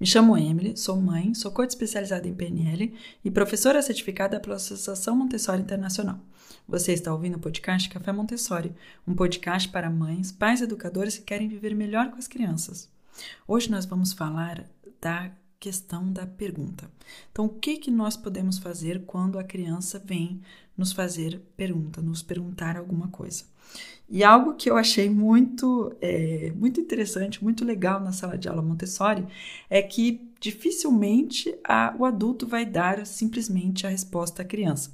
Me chamo Emily, sou mãe, sou coach especializada em PNL e professora certificada pela Associação Montessori Internacional. Você está ouvindo o podcast Café Montessori, um podcast para mães, pais educadores que querem viver melhor com as crianças. Hoje nós vamos falar da questão da pergunta. Então, o que, que nós podemos fazer quando a criança vem nos fazer pergunta, nos perguntar alguma coisa? E algo que eu achei muito, é, muito interessante, muito legal na sala de aula Montessori é que dificilmente a, o adulto vai dar simplesmente a resposta à criança.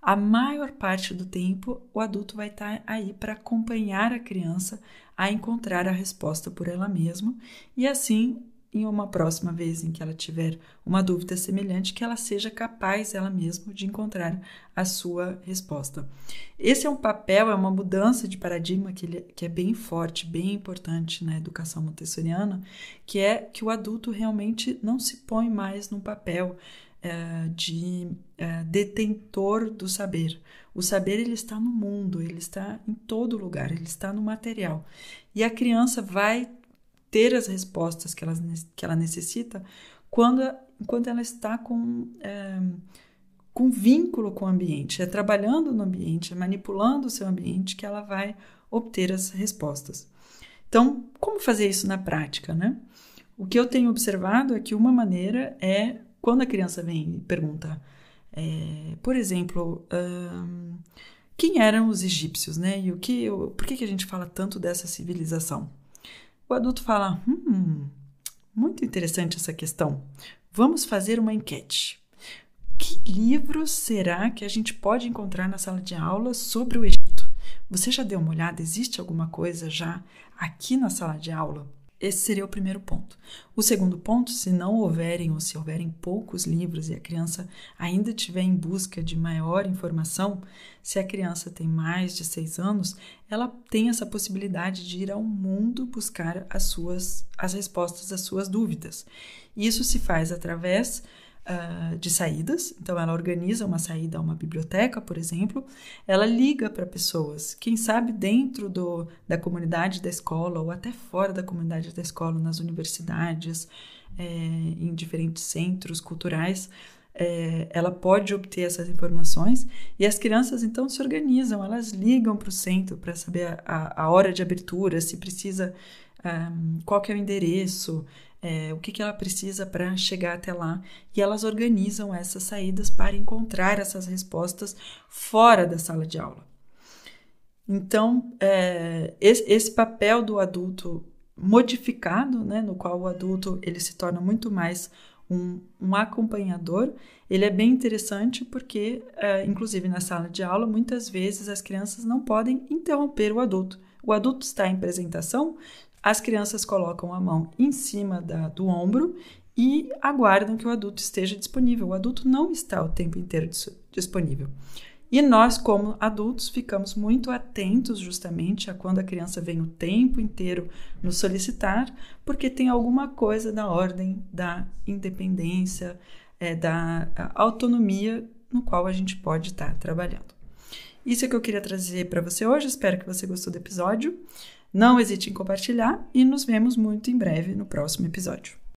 A maior parte do tempo, o adulto vai estar aí para acompanhar a criança a encontrar a resposta por ela mesma e assim em uma próxima vez em que ela tiver uma dúvida semelhante, que ela seja capaz ela mesma de encontrar a sua resposta. Esse é um papel, é uma mudança de paradigma que, ele, que é bem forte, bem importante na educação montessoriana, que é que o adulto realmente não se põe mais num papel é, de é, detentor do saber. O saber ele está no mundo, ele está em todo lugar, ele está no material. E a criança vai ter as respostas que ela, que ela necessita quando, quando ela está com, é, com vínculo com o ambiente, é trabalhando no ambiente, é manipulando o seu ambiente que ela vai obter as respostas. Então, como fazer isso na prática, né? O que eu tenho observado é que uma maneira é quando a criança vem e pergunta, é, por exemplo, um, quem eram os egípcios, né? E o que, por que, que a gente fala tanto dessa civilização? O adulto fala: Hum, muito interessante essa questão. Vamos fazer uma enquete. Que livros será que a gente pode encontrar na sala de aula sobre o Egito? Você já deu uma olhada? Existe alguma coisa já aqui na sala de aula? Esse seria o primeiro ponto. O segundo ponto, se não houverem ou se houverem poucos livros e a criança ainda estiver em busca de maior informação, se a criança tem mais de seis anos, ela tem essa possibilidade de ir ao mundo buscar as suas as respostas às suas dúvidas. Isso se faz através uh, de saídas. Então, ela organiza uma saída a uma biblioteca, por exemplo. Ela liga para pessoas, quem sabe dentro do, da comunidade da escola ou até fora da comunidade da escola, nas universidades, é, em diferentes centros culturais. É, ela pode obter essas informações e as crianças então se organizam, elas ligam para o centro para saber a, a, hora de abertura, se precisa, qual que é o endereço, é, o que, que ela precisa para chegar até lá, e elas organizam essas saídas para encontrar essas respostas fora da sala de aula. Então, é, esse, esse, papel do adulto modificado, né, no qual o adulto ele se torna muito mais um, um acompanhador, ele é bem interessante porque, é, inclusive na sala de aula, muitas vezes as crianças não podem interromper o adulto. O adulto está em apresentação, as crianças colocam a mão em cima da, do ombro e aguardam que o adulto esteja disponível. O adulto não está o tempo inteiro disponível. E nós, como adultos, ficamos muito atentos justamente a quando a criança vem o tempo inteiro nos solicitar, porque tem alguma coisa na ordem da independência, é, da autonomia no qual a gente pode estar trabalhando. Isso é que eu queria trazer para você hoje. Espero que você gostou do episódio. Não hesite em compartilhar e nos vemos muito em breve no próximo episódio.